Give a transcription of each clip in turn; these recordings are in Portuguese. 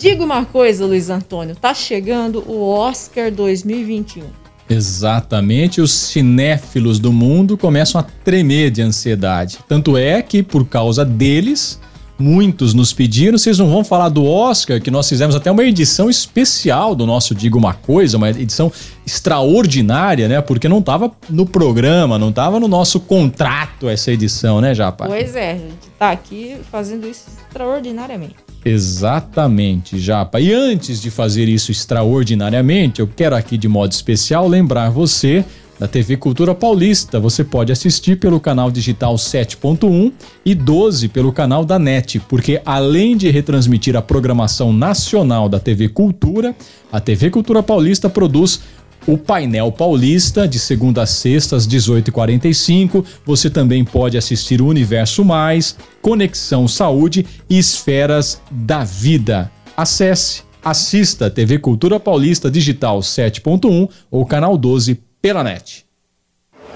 diga uma coisa, Luiz Antônio, tá chegando o Oscar 2021. Exatamente, os cinéfilos do mundo começam a tremer de ansiedade. Tanto é que, por causa deles, muitos nos pediram. Vocês não vão falar do Oscar, que nós fizemos até uma edição especial do nosso Diga uma Coisa, uma edição extraordinária, né? Porque não estava no programa, não estava no nosso contrato essa edição, né, Japa? Pois é, a gente tá aqui fazendo isso extraordinariamente. Exatamente, Japa. E antes de fazer isso extraordinariamente, eu quero aqui de modo especial lembrar você da TV Cultura Paulista. Você pode assistir pelo canal digital 7.1 e 12 pelo canal da NET, porque além de retransmitir a programação nacional da TV Cultura, a TV Cultura Paulista produz o Painel Paulista, de segunda a sexta, às 18h45. Você também pode assistir o Universo Mais, Conexão Saúde e Esferas da Vida. Acesse, assista TV Cultura Paulista Digital 7.1 ou canal 12 pela net.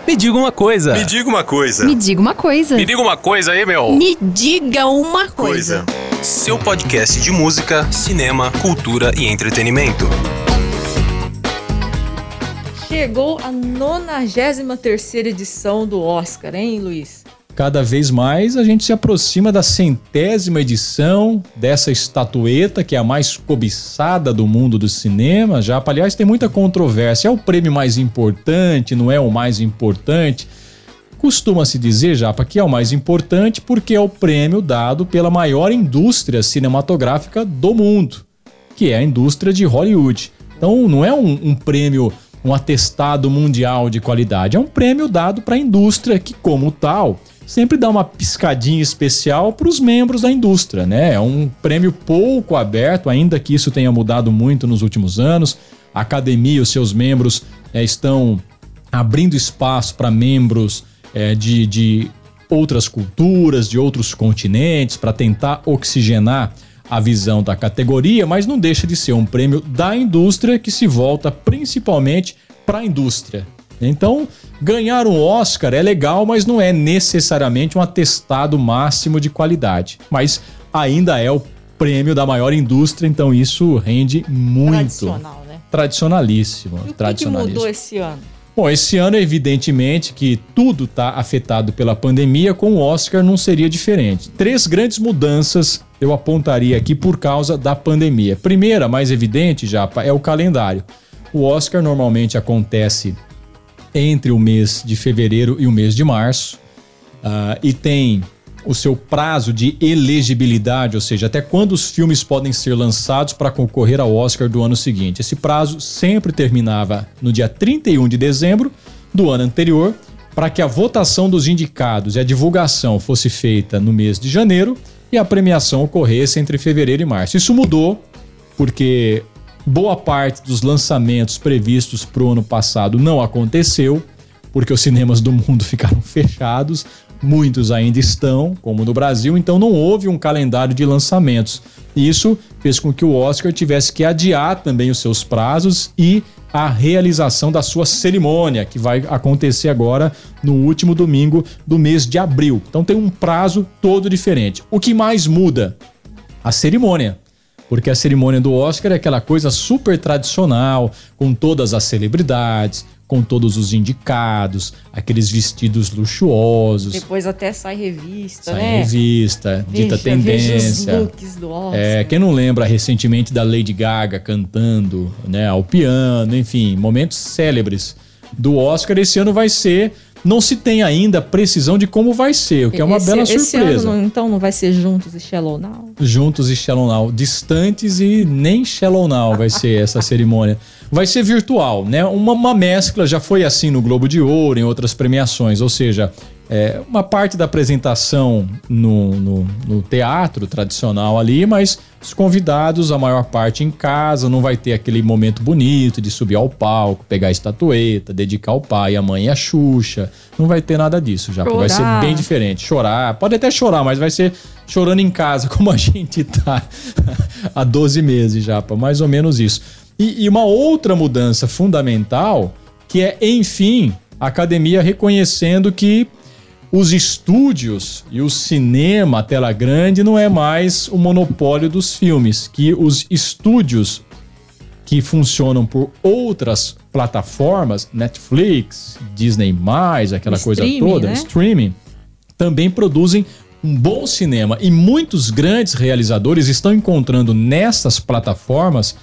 Me diga uma coisa. Me diga uma coisa. Me diga uma coisa. Me diga uma coisa aí, meu. Me diga uma coisa. Seu podcast de música, cinema, cultura e entretenimento. Chegou a 93 edição do Oscar, hein, Luiz? Cada vez mais a gente se aproxima da centésima edição dessa estatueta que é a mais cobiçada do mundo do cinema. Já, aliás, tem muita controvérsia. É o prêmio mais importante? Não é o mais importante? Costuma-se dizer, Japa, que é o mais importante porque é o prêmio dado pela maior indústria cinematográfica do mundo, que é a indústria de Hollywood. Então não é um, um prêmio, um atestado mundial de qualidade, é um prêmio dado para a indústria que, como tal, sempre dá uma piscadinha especial para os membros da indústria, né? É um prêmio pouco aberto, ainda que isso tenha mudado muito nos últimos anos. A academia, os seus membros é, estão abrindo espaço para membros é, de, de outras culturas, de outros continentes, para tentar oxigenar a visão da categoria, mas não deixa de ser um prêmio da indústria que se volta principalmente para a indústria. Então, ganhar um Oscar é legal, mas não é necessariamente um atestado máximo de qualidade. Mas ainda é o prêmio da maior indústria, então isso rende muito. Tradicional, né? Tradicionalíssimo. E o que, que tradicionalíssimo. mudou esse ano? Bom, esse ano, evidentemente, que tudo está afetado pela pandemia, com o Oscar não seria diferente. Três grandes mudanças eu apontaria aqui por causa da pandemia. Primeira, mais evidente, já é o calendário. O Oscar normalmente acontece entre o mês de fevereiro e o mês de março, uh, e tem o seu prazo de elegibilidade, ou seja, até quando os filmes podem ser lançados para concorrer ao Oscar do ano seguinte. Esse prazo sempre terminava no dia 31 de dezembro do ano anterior, para que a votação dos indicados e a divulgação fosse feita no mês de janeiro e a premiação ocorresse entre fevereiro e março. Isso mudou porque Boa parte dos lançamentos previstos para o ano passado não aconteceu, porque os cinemas do mundo ficaram fechados, muitos ainda estão, como no Brasil, então não houve um calendário de lançamentos. Isso fez com que o Oscar tivesse que adiar também os seus prazos e a realização da sua cerimônia, que vai acontecer agora no último domingo do mês de abril. Então tem um prazo todo diferente. O que mais muda? A cerimônia porque a cerimônia do Oscar é aquela coisa super tradicional, com todas as celebridades, com todos os indicados, aqueles vestidos luxuosos. Depois até sai revista, sai né? revista, Veja, dita tendência. Veja os looks do Oscar. É, quem não lembra recentemente da Lady Gaga cantando, né, ao piano, enfim, momentos célebres do Oscar, esse ano vai ser não se tem ainda precisão de como vai ser, o que é uma Esse- bela esse surpresa. ano, então não vai ser Juntos e Shallow Now? Juntos e Shallow Now, distantes e nem Shallow Now vai ser essa cerimônia. Vai ser virtual, né? Uma, uma mescla, já foi assim no Globo de Ouro, em outras premiações, ou seja, é, uma parte da apresentação no, no, no teatro tradicional ali, mas os convidados, a maior parte em casa, não vai ter aquele momento bonito de subir ao palco, pegar a estatueta, dedicar ao pai, a mãe e a Xuxa. Não vai ter nada disso já, vai ser bem diferente. Chorar, pode até chorar, mas vai ser chorando em casa, como a gente tá há 12 meses já, mais ou menos isso. E, e uma outra mudança fundamental, que é, enfim, a academia reconhecendo que os estúdios e o cinema, a tela grande, não é mais o monopólio dos filmes, que os estúdios que funcionam por outras plataformas, Netflix, Disney+, aquela coisa toda, né? streaming, também produzem um bom cinema. E muitos grandes realizadores estão encontrando nessas plataformas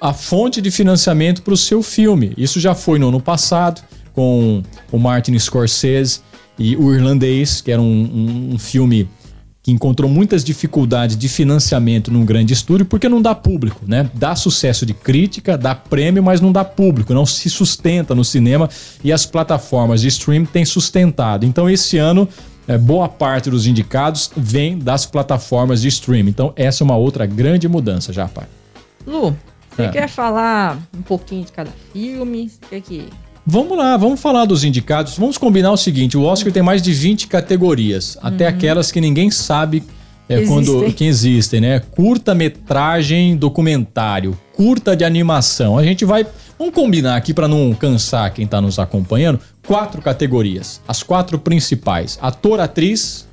a fonte de financiamento para o seu filme. Isso já foi no ano passado, com o Martin Scorsese e o Irlandês, que era um, um- um filme que encontrou muitas dificuldades de financiamento num grande estúdio, porque não dá público, né? Dá sucesso de crítica, dá prêmio, mas não dá público, não se sustenta no cinema e as plataformas de streaming têm sustentado. Então, esse ano, é, boa parte dos indicados vem das plataformas de streaming. Então, essa é uma outra grande mudança já, pai. Lu, você É. quer falar um pouquinho de cada filme? Você quer que... Vamos lá, vamos falar dos indicados. Vamos combinar o seguinte: o Oscar tem mais de 20 categorias, até aquelas que ninguém sabe é, quando que existem, né? Curta-metragem documentário, curta de animação. A gente vai. Vamos combinar aqui para não cansar quem tá nos acompanhando. Quatro categorias, as quatro principais: ator, atriz,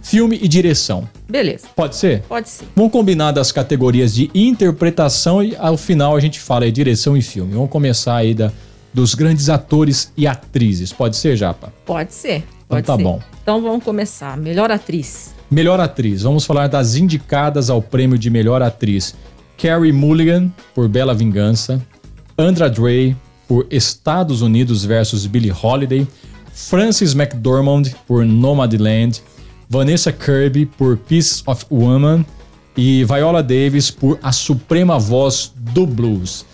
filme e direção. Beleza, Pode ser? pode ser. Vamos combinar das categorias de interpretação e ao final a gente fala aí direção e filme. Vamos começar aí da, dos grandes atores e atrizes. Pode ser, Japa? Pode ser. Pode tá ser. bom. Então vamos começar. Melhor atriz. Melhor atriz. Vamos falar das indicadas ao prêmio de melhor atriz. Carrie Mulligan, por Bela Vingança. Andra Day, por Estados Unidos versus Billie Holiday. Frances McDormand, por Nomadland. Vanessa Kirby, por Piece of Woman. E Viola Davis, por A Suprema Voz do Blues.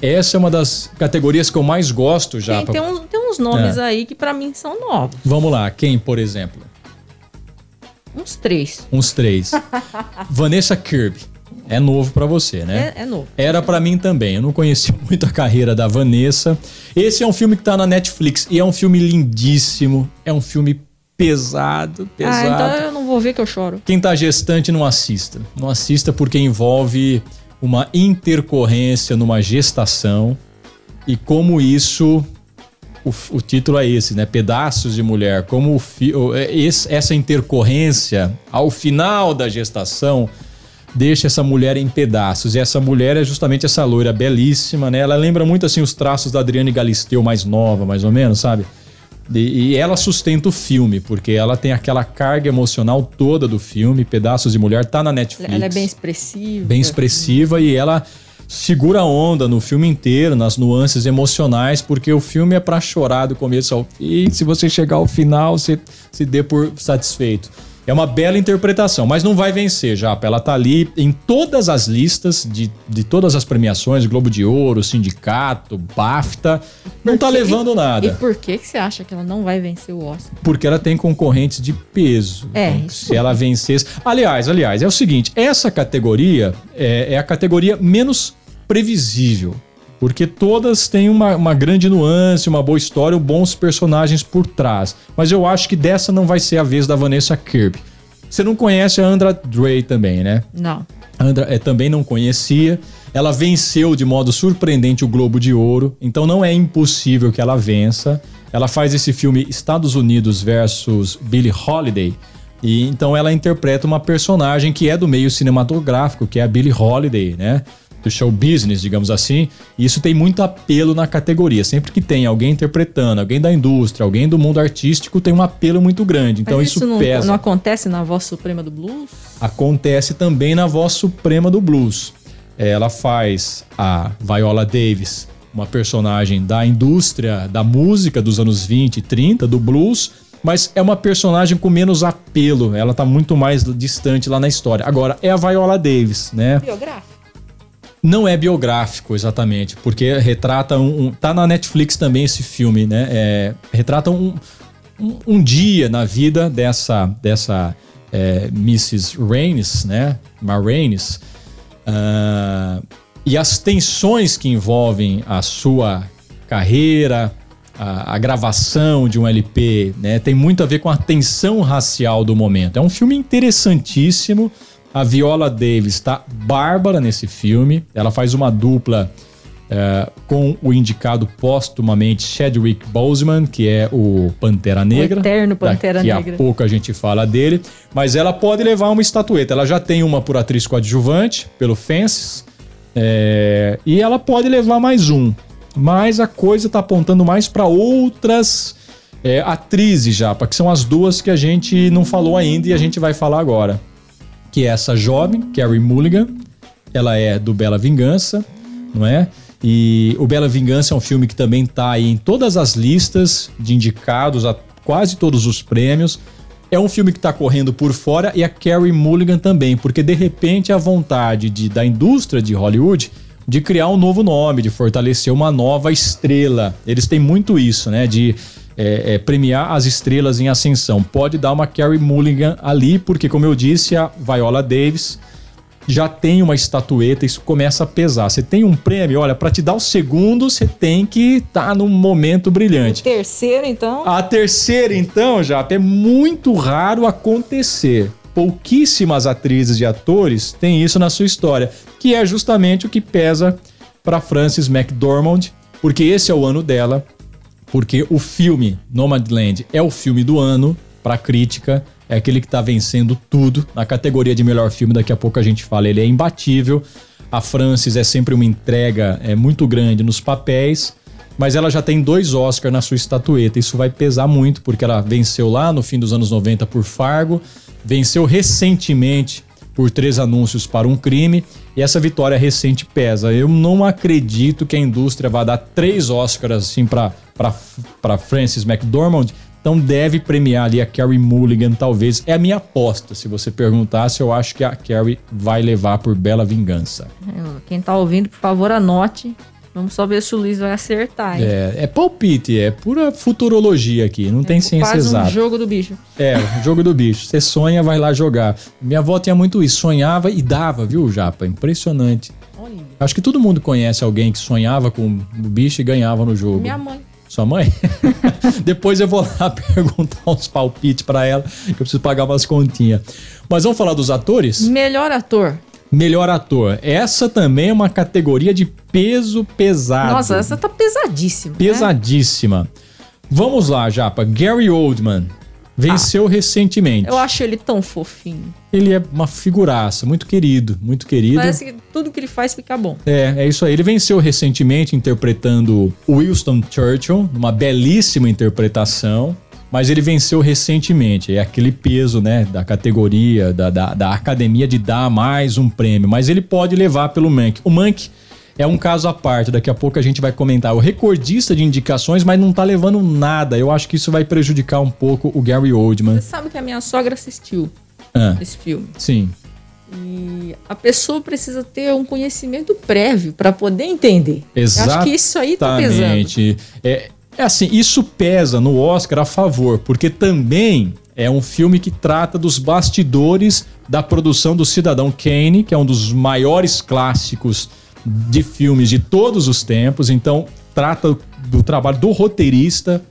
Essa é uma das categorias que eu mais gosto já. Tem, tem, uns, tem uns nomes É. aí que pra mim são novos. Vamos lá, quem, por exemplo? Uns três. Uns três. Vanessa Kirby. É novo pra você, né? É, é novo. Era pra mim também. Eu não conhecia muito a carreira da Vanessa. Esse é um filme que tá na Netflix e é um filme lindíssimo. É um filme pesado, Ah, pesado. então eu não vou ver que eu choro. Quem tá gestante não assista. Não assista porque envolve uma intercorrência numa gestação e como isso o, o título é esse, né? Pedaços de mulher. Como fi, é, esse- essa intercorrência ao final da gestação deixa essa mulher em pedaços. E essa mulher é justamente essa loira belíssima, né? Ela lembra muito assim os traços da Adriane Galisteu mais nova, mais ou menos, sabe? E, e ela sustenta o filme, porque ela tem aquela carga emocional toda do filme. Pedaços de Mulher tá na Netflix. Ela é bem expressiva. bem expressiva e ela segura a onda no filme inteiro, nas nuances emocionais, porque o filme é pra chorar do começo ao fim. Se você chegar ao final, você se dê por satisfeito. É uma bela interpretação, mas não vai vencer, Japa. Ela tá ali em todas as listas de, de todas as premiações, Globo de Ouro, Sindicato, BAFTA. Não tá levando E nada. por que, que você acha que ela não vai vencer o Oscar? Porque ela tem concorrentes de peso. É, Então, isso se ela vencesse. Aliás, aliás, é o seguinte: essa categoria é, é a categoria menos previsível. Porque todas têm uma, uma grande nuance, uma boa história, bons personagens por trás. Mas eu acho que dessa não vai ser a vez da Vanessa Kirby. Você não conhece a Andra Day também, né? Não. Andra é, também não conhecia. Ela venceu de modo surpreendente o Globo de Ouro, então não é impossível que ela vença. Ela faz esse filme Estados Unidos versus Billie Holiday. E então ela interpreta uma personagem que é do meio cinematográfico, que é a Billie Holiday, né? Do show business, digamos assim. E isso tem muito apelo na categoria. Sempre que tem alguém interpretando, alguém da indústria, alguém do mundo artístico, tem um apelo muito grande. Então Mas isso, isso, não, pesa não acontece na voz suprema do blues? acontece também na voz suprema do blues. Ela faz a Viola Davis, uma personagem da indústria da música dos anos 20 e 30, do blues, mas é uma personagem com menos apelo, ela tá muito mais distante lá na história. Agora, é a Viola Davis, né? Biográfico. Não é biográfico, exatamente, porque retrata um, um- Tá na Netflix também esse filme, né? É, retrata um, um, um dia na vida dessa, dessa é, Mrs. Raines, né? Ma Raines. Ah, e as tensões que envolvem a sua carreira, a, a gravação de um LP, né? Tem muito a ver com a tensão racial do momento. É um filme interessantíssimo. A Viola Davis está bárbara nesse filme. Ela faz uma dupla é, com o indicado póstumamente Chadwick Boseman, que é o Pantera Negra. O eterno Pantera Daqui Negra. a pouco a gente fala dele. Mas ela pode levar uma estatueta. Ela já tem uma por atriz coadjuvante, pelo Fences. é, e ela pode levar mais um. Mas a coisa tá apontando mais para outras é, atrizes já, que são as duas que a gente não falou ainda e a gente vai falar agora. Que é essa jovem, Carrie Mulligan. Ela é do Bela Vingança, não é? E o Bela Vingança é um filme que também tá aí em todas as listas de indicados a quase todos os prêmios. É um filme que tá correndo por fora e a Carrie Mulligan também, porque de repente a vontade de, da indústria de Hollywood de criar um novo nome, de fortalecer uma nova estrela. Eles têm muito isso, né? De é, é, premiar as estrelas em ascensão. Pode dar uma Carrie Mulligan ali, porque, como eu disse, a Viola Davis já tem uma estatueta, isso começa a pesar. Você tem um prêmio, olha, para te dar o segundo, você tem que estar tá num momento brilhante. Terceiro, então. A terceira, então, Japa, é muito raro acontecer. Pouquíssimas atrizes e atores têm isso na sua história, que é justamente o que pesa para Frances McDormand, porque esse é o ano dela, porque o filme Nomadland é o filme do ano para crítica, é aquele que tá vencendo tudo na categoria de melhor filme, daqui a pouco a gente fala, ele é imbatível. A Frances é sempre uma entrega é muito grande nos papéis, mas ela já tem dois Oscars na sua estatueta. Isso vai pesar muito, porque ela venceu lá no fim dos anos 90 por Fargo, venceu recentemente por três anúncios para um crime, e essa vitória recente pesa. Eu não acredito que a indústria vá dar três Oscars assim para Frances McDormand, então deve premiar ali a Carrie Mulligan, talvez. É a minha aposta. Se você perguntasse, eu acho que a Carrie vai levar por Bela Vingança. Quem tá ouvindo, por favor, anote. Vamos só ver se o Luiz vai acertar. hein? É, é palpite, é pura futurologia aqui, não tem ciência Quase um exata. jogo do bicho. É, jogo do bicho. Você sonha, vai lá jogar. Minha avó tinha muito isso, sonhava e dava, viu, Japa? Impressionante. Olha. Acho que todo mundo conhece alguém que sonhava com o bicho e ganhava no jogo. Minha mãe. Sua mãe? Depois eu vou lá perguntar uns palpites pra ela, que eu preciso pagar umas continhas. Mas vamos falar dos atores? Melhor ator. Melhor ator. Essa também é uma categoria de peso pesado. Nossa, essa tá pesadíssima. né? Pesadíssima. Vamos lá, Japa. Gary Oldman. Venceu recentemente. Eu acho ele tão fofinho. Ele é uma figuraça, muito querido, muito querido. Parece que tudo que ele faz fica bom. É, é isso aí. Ele venceu recentemente interpretando Winston Churchill, numa belíssima interpretação. Mas ele venceu recentemente. É aquele peso, né, da categoria, da, da, da academia de dar mais um prêmio. Mas ele pode levar pelo Mank. O Mank é um caso à parte. Daqui a pouco a gente vai comentar. O recordista de indicações, mas não tá levando nada. Eu acho que isso vai prejudicar um pouco o Gary Oldman. Você sabe que a minha sogra assistiu Ah, esse filme. sim. E a pessoa precisa ter um conhecimento prévio para poder entender. Eu Exatamente. acho que isso aí tá pesando. É, é assim, isso pesa no Oscar a favor, porque também é um filme que trata dos bastidores da produção do Cidadão Kane, que é um dos maiores clássicos de filmes de todos os tempos. Então, trata do trabalho do roteirista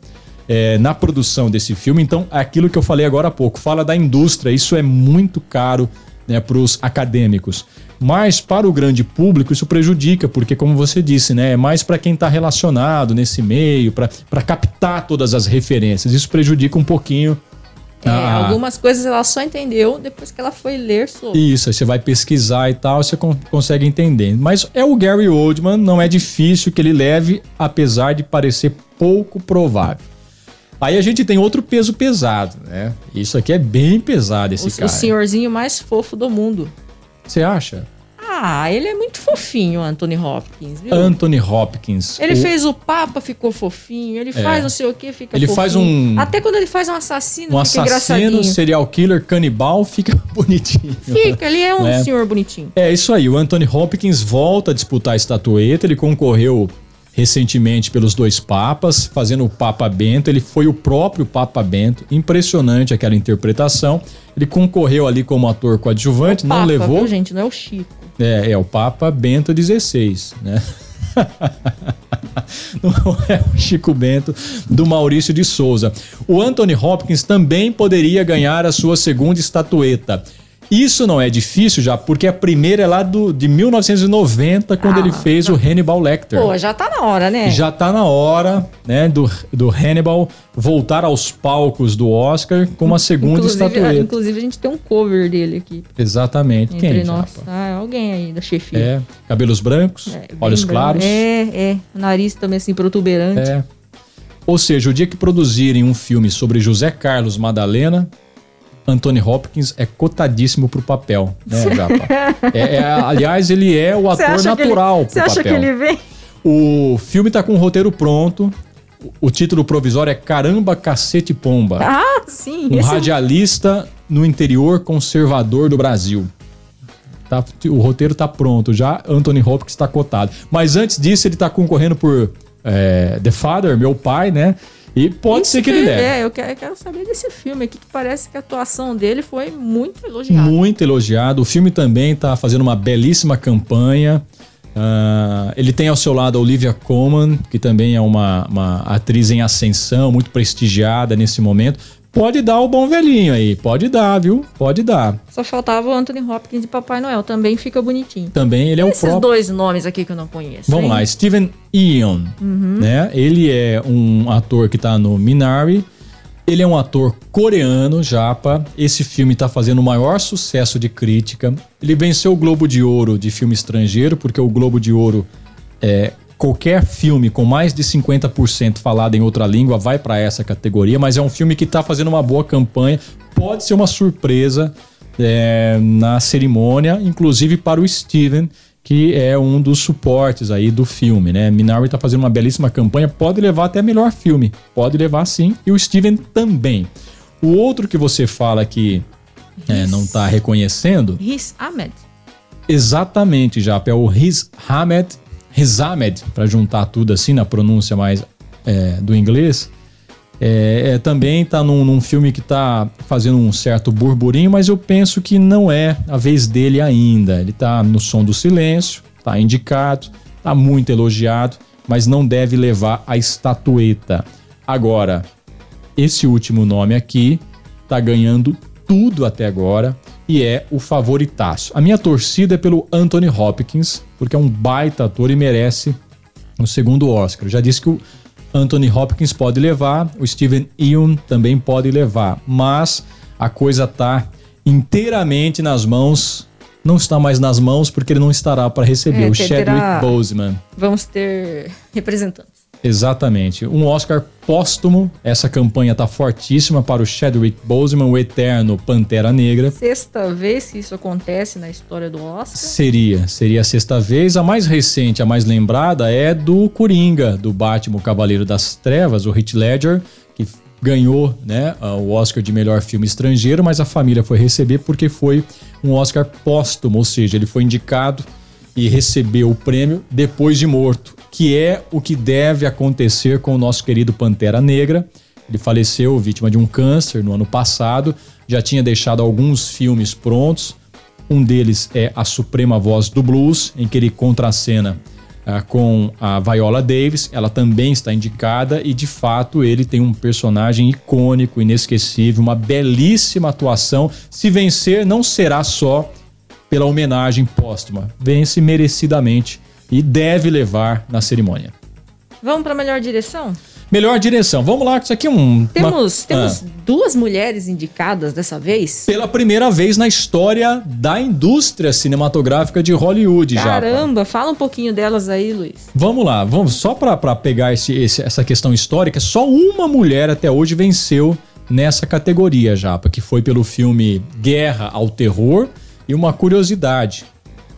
é, na produção desse filme. Então, é aquilo que eu falei agora há pouco, fala da indústria, isso é muito caro né, para os acadêmicos. Mas para o grande público isso prejudica, porque como você disse, né, é mais para quem está relacionado nesse meio, para captar todas as referências. Isso prejudica um pouquinho. É, algumas coisas ela só entendeu depois que ela foi ler sobre. Isso, aí você vai pesquisar e tal, você con- consegue entender. Mas é o Gary Oldman, não é difícil que ele leve, apesar de parecer pouco provável. Aí a gente tem outro peso pesado, né? Isso aqui é bem pesado esse o, cara. o senhorzinho mais fofo do mundo. Você acha? Ah, ele é muito fofinho, Anthony Hopkins, viu? Anthony Hopkins. Ele O- fez o Papa, ficou fofinho. Ele faz não sei o que, fica Ele fofinho. faz um- Até quando ele faz um assassino, um fica assassino, engraçadinho. serial killer, canibal, fica bonitinho. Fica, ele é um Né? senhor bonitinho. É isso aí, o Anthony Hopkins volta a disputar a estatueta, ele concorreu recentemente pelos dois papas, fazendo o Papa Bento, ele foi o próprio Papa Bento, impressionante aquela interpretação. Ele concorreu ali como ator coadjuvante, não Papa, levou. viu, gente? Não é o Chico. É, é o Papa Bento XVI, né? Não é o Chico Bento do Maurício de Souza. O Anthony Hopkins também poderia ganhar a sua segunda estatueta. Isso não é difícil já, porque a primeira é lá do, de 1990, quando Ah, ele fez tá. o Hannibal Lecter. Pô, já tá na hora, né? Já tá na hora, né, do, do Hannibal voltar aos palcos do Oscar com uma segunda inclusive, estatueta. inclusive, a gente tem um cover dele aqui Exatamente. entre Quem, nós. Ah, alguém aí da chefia. É, cabelos brancos, É, olhos branco. claros. É, é. Nariz também assim protuberante. É. Ou seja, o dia que produzirem um filme sobre José Carlos Madalena, Anthony Hopkins é cotadíssimo pro papel, né, Japa? É, é, aliás, ele é o ator natural ele, pro Você acha papel. que ele vem? O filme tá com o roteiro pronto. O título provisório é Caramba Cacete Pomba. Ah, sim. um esse- radialista no interior conservador do Brasil. Tá- o roteiro tá pronto já, Anthony Hopkins está cotado. Mas antes disso, ele tá concorrendo por é, The Father, meu pai, né? E pode Isso ser que ele leve. É, eu quero, eu quero saber desse filme aqui, que parece que a atuação dele foi muito elogiada. Muito elogiado. O filme também tá fazendo uma belíssima campanha. Ah, ele tem ao seu lado a Olivia Colman, que também é uma, uma atriz em ascensão, muito prestigiada nesse momento. Pode dar o bom velhinho aí, pode dar, viu? Pode dar. Só faltava o Anthony Hopkins e Papai Noel, também fica bonitinho. Também ele é o Esses próprio. dois nomes aqui que eu não conheço. Vamos hein? lá, Steven Yeun, né? Ele é um ator que tá no Minari. Ele é um ator coreano, japa. Esse filme tá fazendo o maior sucesso de crítica. Ele venceu o Globo de Ouro de filme estrangeiro, porque o Globo de Ouro é qualquer filme com mais de 50% falado em outra língua vai para essa categoria, mas é um filme que tá fazendo uma boa campanha. Pode ser uma surpresa é, na cerimônia, inclusive para o Steven, que é um dos suportes aí do filme, né? Minari tá fazendo uma belíssima campanha, pode levar até melhor filme, pode levar sim, e o Steven também. O outro que você fala que é, não tá reconhecendo, Riz Ahmed. exatamente, já é o Riz Ahmed, Riz Ahmed, para juntar tudo assim na pronúncia mais é, do inglês. É, é, também tá num, num filme que tá fazendo um certo burburinho, mas eu penso que não é a vez dele ainda. Ele tá no som do silêncio, tá indicado, tá muito elogiado, mas não deve levar a estatueta. Agora, esse último nome aqui tá ganhando tudo até agora e é o favoritaço. A minha torcida é pelo Anthony Hopkins, porque é um baita ator e merece o segundo Oscar. Eu já disse que o Anthony Hopkins pode levar, o Steven Yeun também pode levar, mas a coisa tá inteiramente nas mãos, não está mais nas mãos porque ele não estará para receber É, o Chadwick terá- Boseman. Vamos ter representantes. Exatamente. Um Oscar póstumo. Essa campanha tá fortíssima para o Chadwick Boseman, o eterno Pantera Negra. Sexta vez que isso acontece na história do Oscar. Seria, seria a sexta vez. A mais recente, a mais lembrada é do Coringa, do Batman o Cavaleiro das Trevas, o Heath Ledger, que ganhou né, o Oscar de melhor filme estrangeiro, mas a família foi receber porque foi um Oscar póstumo, ou seja, ele foi indicado e recebeu o prêmio depois de morto, que é o que deve acontecer com o nosso querido Pantera Negra. Ele faleceu vítima de um câncer no ano passado, já tinha deixado alguns filmes prontos. Um deles é A Suprema Voz do Blues, em que ele contracena ah, com a Viola Davis. Ela também está indicada e, de fato, ele tem um personagem icônico, inesquecível, uma belíssima atuação. Se vencer, não será só pela homenagem póstuma. Vence merecidamente e deve levar na cerimônia. Vamos para melhor direção? Melhor direção. Vamos lá, isso aqui é um. Temos, uma- temos Ah. duas mulheres indicadas dessa vez. Pela primeira vez na história da indústria cinematográfica de Hollywood, já. Caramba, fala um pouquinho delas aí, Luiz. Vamos lá, vamos só para pegar esse, esse- essa questão histórica, só uma mulher até hoje venceu nessa categoria, Japa, que foi pelo filme Guerra ao Terror. E uma curiosidade: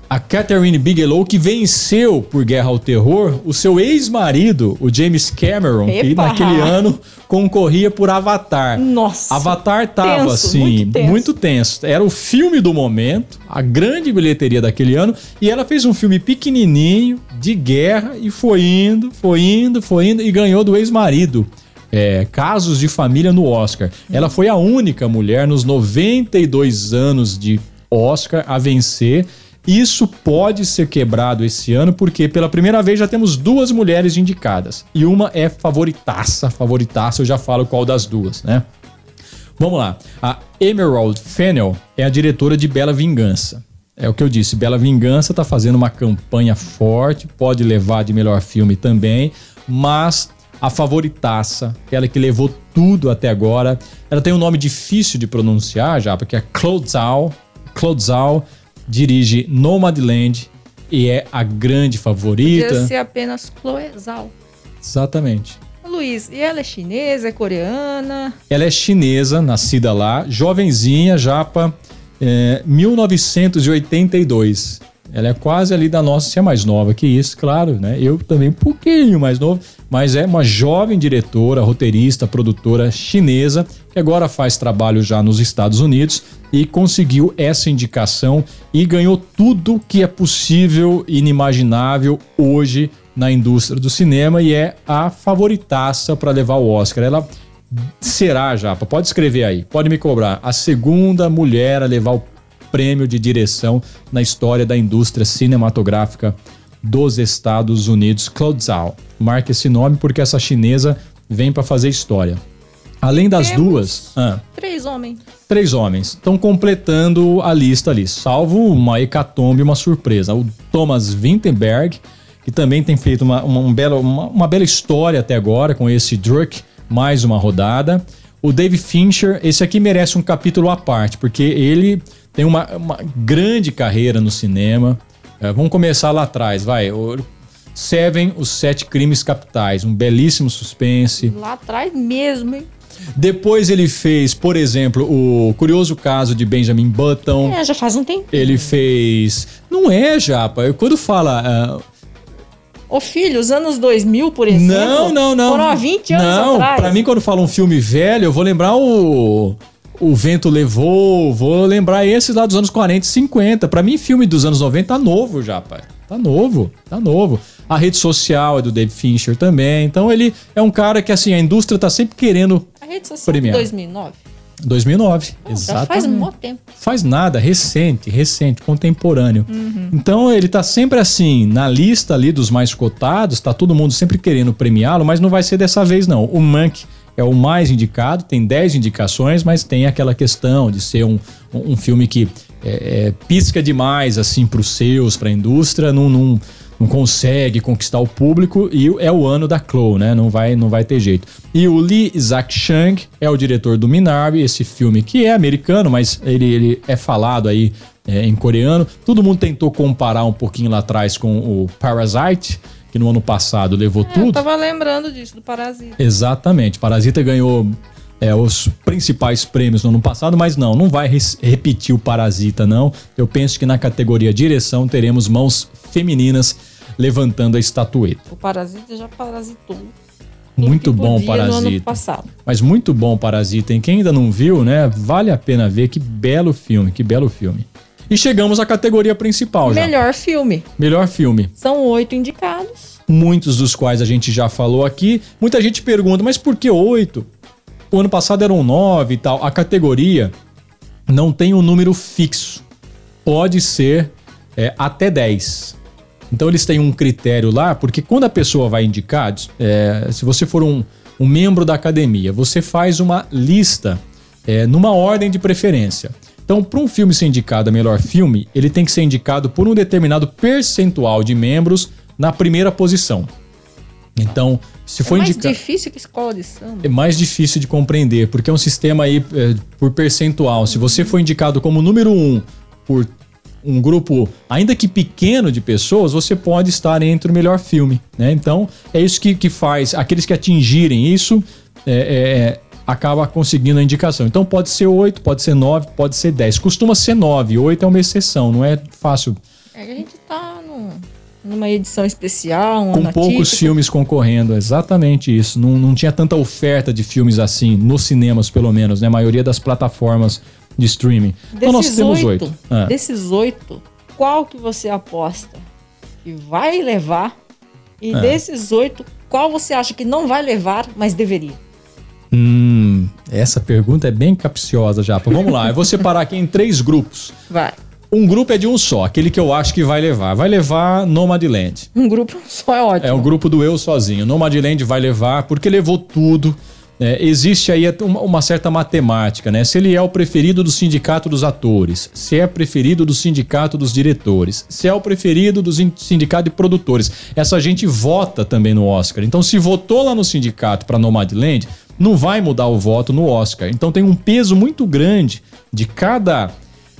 a Catherine Bigelow, que venceu por Guerra ao Terror, o seu ex-marido, o James Cameron, que Epa! naquele ano concorria por Avatar. Nossa. Avatar tava Tenso, assim, muito tenso. muito tenso. Era o filme do momento, a grande bilheteria daquele ano, e ela fez um filme pequenininho, de guerra, e foi indo, foi indo, foi indo, e ganhou do ex-marido. É, Casos de Família no Oscar. Ela foi a única mulher nos 92 anos de Oscar a vencer. Isso pode ser quebrado esse ano, porque pela primeira vez já temos duas mulheres indicadas. E uma é favoritaça, favoritaça, eu já falo qual das duas, né? Vamos lá. A Emerald Fennell é a diretora de Bela Vingança. É o que eu disse, Bela Vingança tá fazendo uma campanha forte, pode levar de melhor filme também, mas a favoritaça, aquela que levou tudo até agora, ela tem um nome difícil de pronunciar já, porque é Claude Zhao dirige Nomadland e é a grande favorita. Podia ser apenas Chloe Zhao. Exatamente. Luiz, e ela é chinesa, é coreana? Ela é chinesa, nascida lá, jovenzinha, japa, é, 1982. Ela é quase ali da nossa, se é mais nova que isso, claro, né? Eu também um pouquinho mais novo, mas é uma jovem diretora, roteirista, produtora chinesa, que agora faz trabalho já nos Estados Unidos e conseguiu essa indicação e ganhou tudo que é possível e inimaginável hoje na indústria do cinema e é a favoritaça para levar o Oscar. Ela será, Japa, pode escrever aí, pode me cobrar, a segunda mulher a levar o prêmio de direção na história da indústria cinematográfica dos Estados Unidos, Claude Zhao. Marque esse nome porque essa chinesa vem para fazer história. Além das Temos duas, ah, Três homens. três homens estão completando a lista ali, salvo uma hecatombe, uma surpresa. O Thomas Vinterberg, que também tem feito uma, uma, um belo- uma- uma bela história até agora com esse Druk, mais uma rodada. O Dave Fincher, esse aqui merece um capítulo à parte, porque ele tem uma, uma grande carreira no cinema. É, vamos começar lá atrás, vai. Seven, Os Sete Crimes Capitais, um belíssimo suspense. Lá atrás mesmo, hein? Depois ele fez, por exemplo, o curioso caso de Benjamin Button. É, já faz um tempo. Ele fez. Não é, Japa. Quando fala. ah, Ô filho, os anos 2000, por exemplo. não, não, não. Foram há 20 anos não, atrás. pra mim, quando fala um filme velho, eu vou lembrar o. O Vento Levou, vou lembrar esses lá dos anos 40 e 50. Pra mim, filme dos anos 90 tá novo já, pai. Tá novo, tá novo. A rede social é do Dave Fincher também. Então ele é um cara que, assim, a indústria tá sempre querendo. A rede social Premiar. de 2009. 2009, Já exatamente. faz um bom tempo. Faz nada, recente, recente, contemporâneo. Então ele tá sempre assim, na lista ali dos mais cotados, tá todo mundo sempre querendo premiá-lo, mas não vai ser dessa vez não. O Monk é o mais indicado, tem 10 indicações, mas tem aquela questão de ser um, um filme que é, é, pisca demais assim pros seus, pra indústria, não, não, não consegue conquistar o público e é o ano da Chloe, né? Não vai, não vai ter jeito. E o Lee Isaac Chung é o diretor do Minari, esse filme que é americano, mas ele, ele é falado aí é, em coreano. Todo mundo tentou comparar um pouquinho lá atrás com o Parasite, que no ano passado levou É, eu tudo. tava lembrando disso, do Parasita. Exatamente. Parasita ganhou é, os principais prêmios no ano passado, mas não, não vai repetir o Parasita, não. Eu penso que na categoria direção teremos mãos femininas levantando a estatueta. O Parasita já parasitou. Muito bom podia Parasita. passado. Mas muito bom Parasita, hein? Quem ainda não viu, né? Vale a pena ver. Que belo filme, que belo filme. E chegamos à categoria principal já. Melhor filme. Melhor filme. São oito indicados. muitos dos quais a gente já falou aqui. Muita gente pergunta, mas por que oito? O ano passado eram nove e tal. A categoria não tem um número fixo. Pode ser é, até 10. Então eles têm um critério lá, porque quando a pessoa vai indicar, é, se você for um, um membro da academia, você faz uma lista é, numa ordem de preferência. Então, para um filme ser indicado a melhor filme, ele tem que ser indicado por um determinado percentual de membros na primeira posição. Então, se É for mais indicado. difícil que escola de samba. É mais difícil de compreender, porque é um sistema aí é, por percentual. Se você for indicado como número um por um grupo, ainda que pequeno de pessoas, você pode estar entre o melhor filme, né? Então, é isso que, que faz. Aqueles que atingirem isso é, é, é, acaba conseguindo a indicação. Então, pode ser 8, pode ser 9, pode ser 10. Costuma ser 9, 8 é uma exceção, não é fácil. É que a gente tá num- numa edição especial, um Com poucos filmes concorrendo, exatamente isso. Não, não tinha tanta oferta de filmes assim, nos cinemas pelo menos, né? A maioria das plataformas de streaming. Então nós Desses temos oito, oito. Ah. desses oito, qual que você aposta que vai levar? E Ah. desses oito, qual você acha que não vai levar, mas deveria? Hum, essa pergunta é bem capciosa, Japa. Vamos lá, eu vou separar aqui em três grupos. Vai. Um grupo é de um só, aquele que eu acho que vai levar. Vai levar Nomadland. Um grupo só é ótimo. É o grupo do eu sozinho. Nomadland vai levar, porque levou tudo. é, existe aí uma, uma, certa matemática, né? Se ele é o preferido do sindicato dos atores, se é preferido do sindicato dos diretores, se é o preferido do sindicato de produtores. Essa gente vota também no Oscar. Então, se votou lá no sindicato para Nomadland, não vai mudar o voto no Oscar. Então, tem um peso muito grande de cada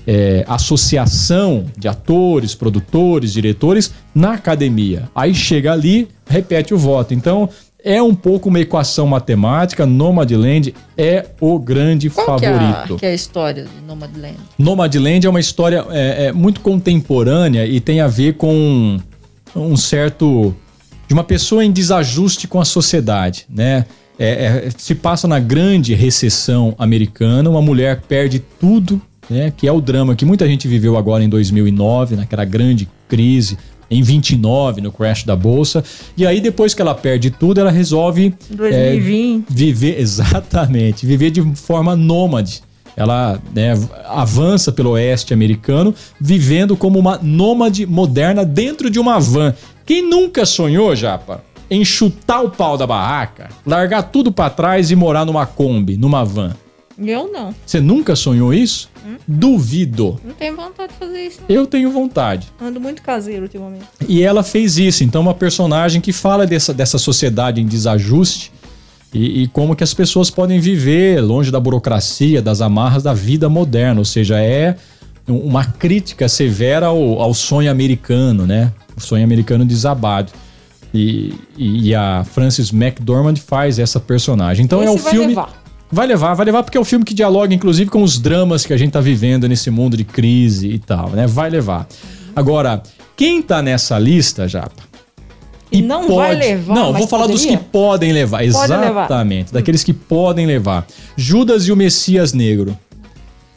é, associação de atores, produtores, diretores na academia. Aí chega ali, repete o voto. Então, é um pouco uma equação matemática. Nomadland é o grande Qual favorito. Que é, a, que é a história de Nomadland? Nomadland é uma história é, é, muito contemporânea e tem a ver com um certo. de uma pessoa em desajuste com a sociedade, né? É, é, se passa na grande recessão americana, uma mulher perde tudo, né? Que é o drama que muita gente viveu agora em 2009, naquela grande crise em 29 no crash da bolsa. E aí depois que ela perde tudo, ela resolve 2020 é, viver exatamente, viver de forma nômade. Ela né, avança pelo oeste americano, vivendo como uma nômade moderna dentro de uma van. Quem nunca sonhou, Japa, em chutar o pau da barraca, largar tudo para trás e morar numa Kombi, numa van? Eu não. Você nunca sonhou isso? Hum? Duvido. Não tenho vontade de fazer isso. Não. Eu tenho vontade. Ando muito caseiro ultimamente. E ela fez isso. Então, uma personagem que fala dessa, dessa sociedade em desajuste e, e, como que as pessoas podem viver longe da burocracia, das amarras da vida moderna. Ou seja, é uma crítica severa ao, ao sonho americano, né? O sonho americano desabado. E, e, e a Frances McDormand faz essa personagem. Então Esse é o filme. Levar. Vai levar, vai levar porque é um filme que dialoga inclusive com os dramas que a gente tá vivendo nesse mundo de crise e tal, né? Vai levar. Agora, quem tá nessa lista, Japa? E, não pode... vai levar. Não, vou falar poderia? dos que podem levar. Pode Exatamente, levar. daqueles que podem levar. Judas e o Messias Negro.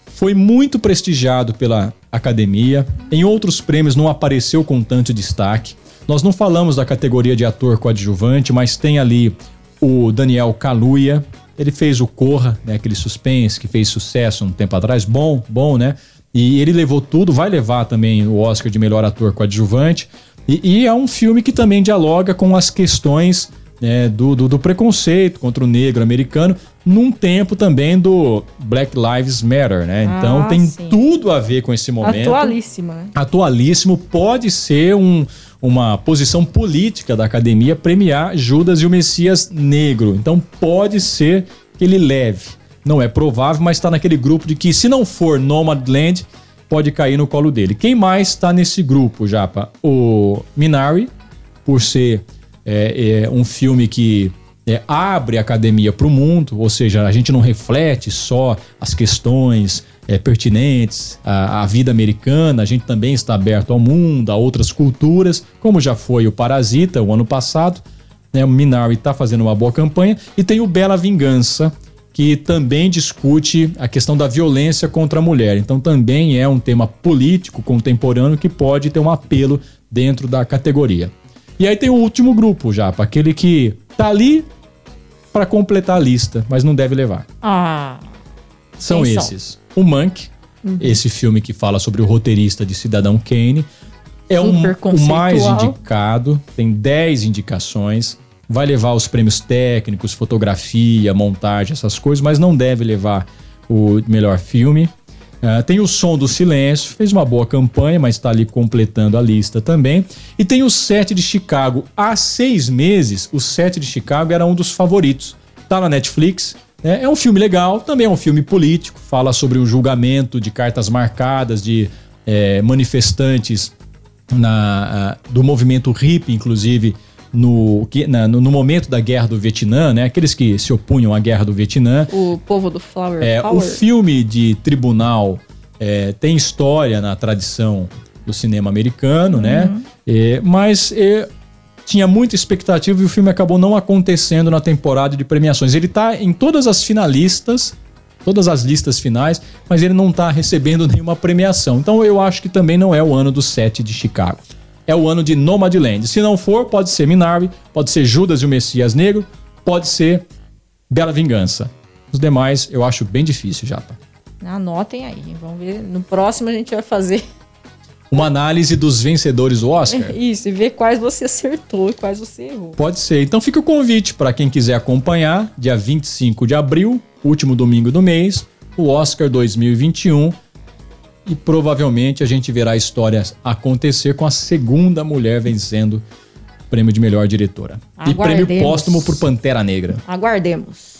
Foi muito prestigiado pela academia. Em outros prêmios não apareceu com tanto destaque. Nós não falamos da categoria de ator coadjuvante, mas tem ali o Daniel Kaluuya, ele fez o Corra, né, aquele suspense que fez sucesso um tempo atrás, bom, bom, né? E ele levou tudo, vai levar também o Oscar de melhor ator coadjuvante. E, e é um filme que também dialoga com as questões né, do, do, do, preconceito contra o negro americano, num tempo também do Black Lives Matter, né? Então ah, tem sim. tudo a ver com esse momento. Atualíssimo, né? Atualíssimo. Pode ser um, uma posição política da academia premiar Judas e o Messias negro. Então pode ser que ele leve. Não é provável, mas está naquele grupo de que se não for Nomadland, pode cair no colo dele. Quem mais está nesse grupo, Japa? O Minari, por ser é, é um filme que é, abre a academia para o mundo, ou seja, a gente não reflete só as questões é, pertinentes à, à, vida americana, a gente também está aberto ao mundo, a outras culturas, como já foi o Parasita o ano passado. Né, o Minari está fazendo uma boa campanha. E tem o Bela Vingança, que também discute a questão da violência contra a mulher. Então também é um tema político contemporâneo que pode ter um apelo dentro da categoria. E aí tem o último grupo já, para aquele que tá ali para completar a lista, mas não deve levar. Ah. São esses. São? O Monk, uhum. esse filme que fala sobre o roteirista de Cidadão Kane. É um, o mais indicado, tem 10 indicações. Vai levar os prêmios técnicos, fotografia, montagem, essas coisas, mas não deve levar o melhor filme. Uh, tem o Som do Silêncio, fez uma boa campanha, mas está ali completando a lista também. E tem o Sete de Chicago. Há seis meses, o Sete de Chicago era um dos favoritos. Tá na Netflix, é, é, um filme legal, também é um filme político, fala sobre o julgamento de cartas marcadas de é, manifestantes na, do movimento hippie, inclusive, no, na, no, momento da guerra do Vietnã, né? Aqueles que se opunham à guerra do Vietnã. O povo do Flower é, Power. O filme de tribunal é, tem história na tradição do cinema americano, né? uhum. né? É, mas é, tinha muita expectativa e o filme acabou não acontecendo na temporada de premiações. Ele tá em todas as finalistas, todas as listas finais, mas ele não tá recebendo nenhuma premiação. Então eu acho que também não é o ano do set de Chicago. É o ano de Nomadland. Se não for, pode ser Minari, pode ser Judas e o Messias Negro, pode ser Bela Vingança. Os demais eu acho bem difícil, Japa. Anotem aí, vamos ver. No próximo a gente vai fazer Uma análise dos vencedores do Oscar? Isso, e ver quais você acertou e quais você errou. Pode ser. Então fica o convite para quem quiser acompanhar, dia 25 de abril, último domingo do mês, o Oscar 2021. E provavelmente a gente verá a história acontecer com a segunda mulher vencendo o prêmio de melhor diretora. E prêmio Aguardemos. póstumo por Pantera Negra. Aguardemos.